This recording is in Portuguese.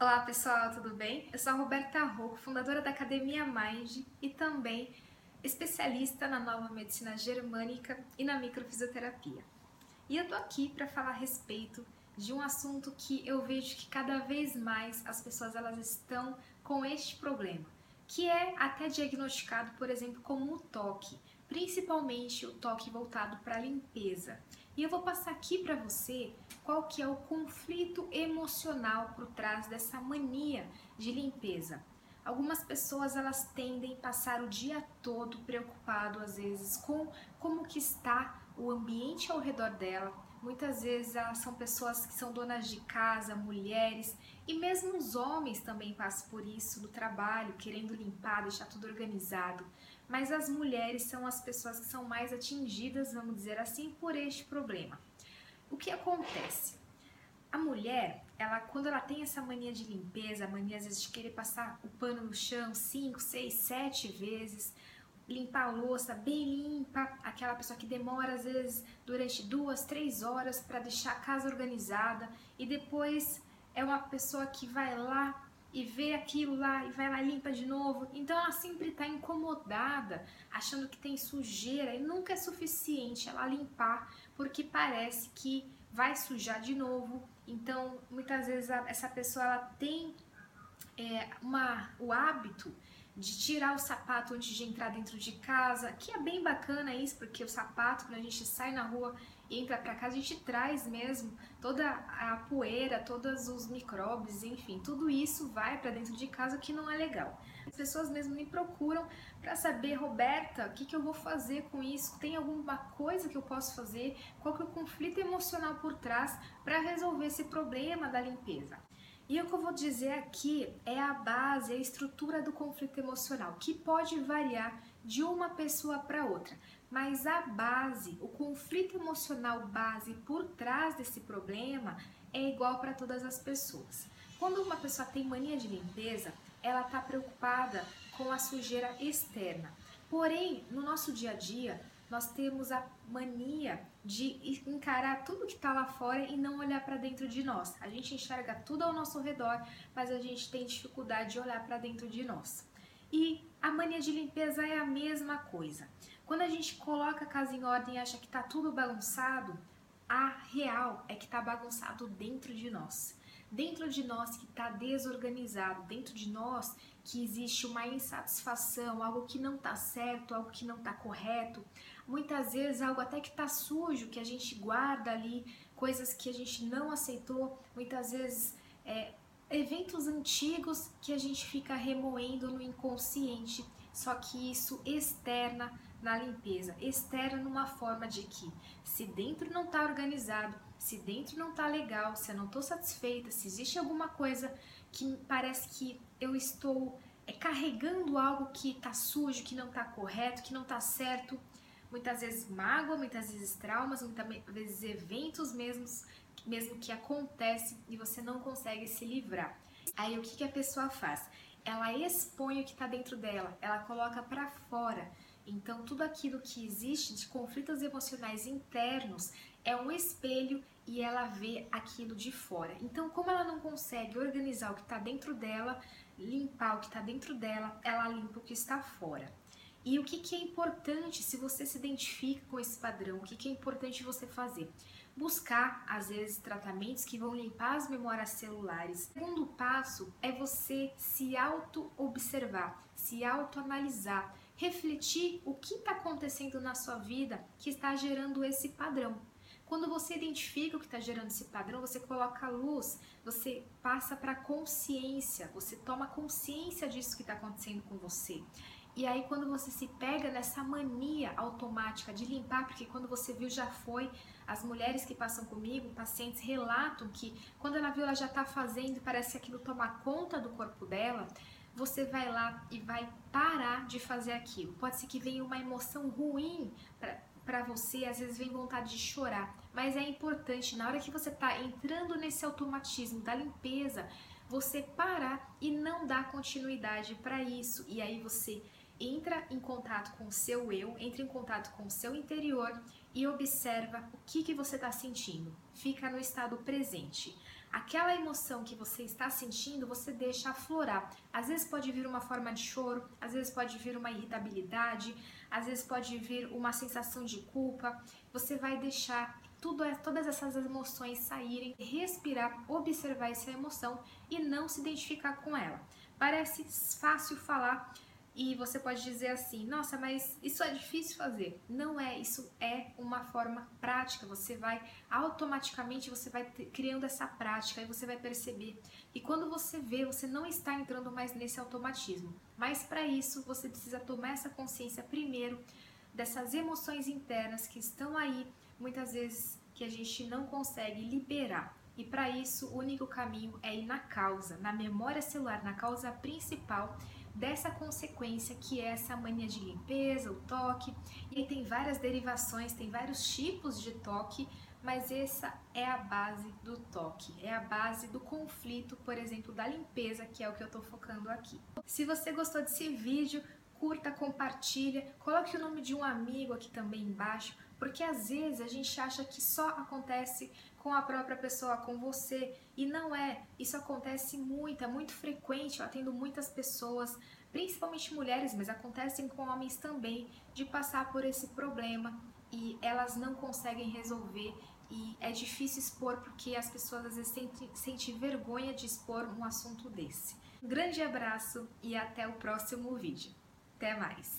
Olá pessoal, tudo bem? Eu sou a Roberta Rocco, fundadora da Academia Mind e também especialista na nova medicina germânica e na microfisioterapia. E eu tô aqui para falar a respeito de um assunto que eu vejo que cada vez mais as pessoas elas estão com este problema, que é até diagnosticado, por exemplo, como o toque, principalmente o toque voltado para a limpeza. E eu vou passar aqui para você qual que é o conflito emocional por trás dessa mania de limpeza. Algumas pessoas elas tendem a passar o dia todo preocupado às vezes com como que está o ambiente ao redor dela. Muitas vezes elas são pessoas que são donas de casa, mulheres e mesmo os homens também passam por isso no trabalho, querendo limpar, deixar tudo organizado. Mas as mulheres são as pessoas que são mais atingidas, vamos dizer assim, por este problema. O que acontece? A mulher, ela quando ela tem essa mania de limpeza, a mania às vezes de querer passar o pano no chão cinco, seis, sete vezes, limpar a louça bem limpa, aquela pessoa que demora às vezes durante duas, três horas para deixar a casa organizada e depois é uma pessoa que vai lá e vê aquilo lá e vai lá limpa de novo. Então ela sempre está incomodada, achando que tem sujeira e nunca é suficiente ela limpar porque parece que vai sujar de novo. Então muitas vezes essa pessoa ela tem é, uma, o hábito de tirar o sapato antes de entrar dentro de casa, que é bem bacana isso, porque o sapato, quando a gente sai na rua e entra para casa, a gente traz mesmo toda a poeira, todos os micróbios, enfim, tudo isso vai para dentro de casa, que não é legal. As pessoas mesmo me procuram para saber, Roberta, o que, que eu vou fazer com isso? Tem alguma coisa que eu posso fazer? Qual que é o conflito emocional por trás para resolver esse problema da limpeza? E o que eu vou dizer aqui é a base, a estrutura do conflito emocional, que pode variar de uma pessoa para outra, mas a base, o conflito emocional base por trás desse problema é igual para todas as pessoas. Quando uma pessoa tem mania de limpeza, ela está preocupada com a sujeira externa. Porém, no nosso dia a dia, nós temos a mania de encarar tudo que está lá fora e não olhar para dentro de nós. A gente enxerga tudo ao nosso redor, mas a gente tem dificuldade de olhar para dentro de nós. E a mania de limpeza é a mesma coisa. Quando a gente coloca a casa em ordem e acha que está tudo bagunçado, a real é que está bagunçado dentro de nós. Dentro de nós que está desorganizado, dentro de nós que existe uma insatisfação, algo que não está certo, algo que não está correto, muitas vezes algo até que está sujo, que a gente guarda ali, coisas que a gente não aceitou, muitas vezes é, eventos antigos que a gente fica remoendo no inconsciente, só que isso externa na limpeza, externa numa forma de que se dentro não está organizado, se dentro não está legal, se eu não estou satisfeita, se existe alguma coisa que parece que eu estou é, carregando algo que está sujo, que não está correto, que não está certo. Muitas vezes mágoa, muitas vezes traumas, muitas vezes eventos mesmos, mesmo que acontecem e você não consegue se livrar. Aí o que, que a pessoa faz? Ela expõe o que está dentro dela, ela coloca para fora. Então, tudo aquilo que existe de conflitos emocionais internos é um espelho e ela vê aquilo de fora. Então, como ela não consegue organizar o que está dentro dela, limpar o que está dentro dela, ela limpa o que está fora. E o que, que é importante se você se identifica com esse padrão? O que, que é importante você fazer? Buscar, às vezes, tratamentos que vão limpar as memórias celulares. O segundo passo é você se auto-observar, se auto-analisar refletir o que está acontecendo na sua vida que está gerando esse padrão. Quando você identifica o que está gerando esse padrão, você coloca a luz, você passa para a consciência, você toma consciência disso que está acontecendo com você. E aí, quando você se pega nessa mania automática de limpar, porque quando você viu já foi, as mulheres que passam comigo, pacientes, relatam que quando ela viu, ela já está fazendo, parece que aquilo toma conta do corpo dela você vai lá e vai parar de fazer aquilo. Pode ser que venha uma emoção ruim para você, às vezes vem vontade de chorar, mas é importante na hora que você está entrando nesse automatismo da limpeza, você parar e não dar continuidade para isso. E aí você entra em contato com o seu eu, entra em contato com o seu interior e observa o que, que você está sentindo. Fica no estado presente. aquela emoção que você está sentindo, você deixa aflorar. Às vezes pode vir uma forma de choro, às vezes pode vir uma irritabilidade, às vezes pode vir uma sensação de culpa. Você vai deixar tudo, todas essas emoções saírem, respirar, observar essa emoção e não se identificar com ela. Parece fácil falar, e você pode dizer assim: nossa, mas isso é difícil fazer. Não é, isso é uma forma prática. Você vai automaticamente você vai criando essa prática e você vai perceber. E quando você vê, você não está entrando mais nesse automatismo. Mas para isso você precisa tomar essa consciência primeiro dessas emoções internas que estão aí, muitas vezes que a gente não consegue liberar. E para isso, o único caminho é ir na causa, na memória celular, na causa principal dessa consequência que é essa mania de limpeza, o toque. E aí tem várias derivações, tem vários tipos de toque, mas essa é a base do toque, é a base do conflito, por exemplo, da limpeza, que é o que eu estou focando aqui. Se você gostou desse vídeo, curta, compartilha, coloque o nome de um amigo aqui também embaixo, porque às vezes a gente acha que só acontece com a própria pessoa, com você, e não é. Isso acontece muito, é muito frequente. Eu atendo muitas pessoas, principalmente mulheres, mas acontecem com homens também, de passar por esse problema e elas não conseguem resolver e é difícil expor porque as pessoas às vezes sentem, sentem vergonha de expor um assunto desse. Um grande abraço e até o próximo vídeo. Até mais!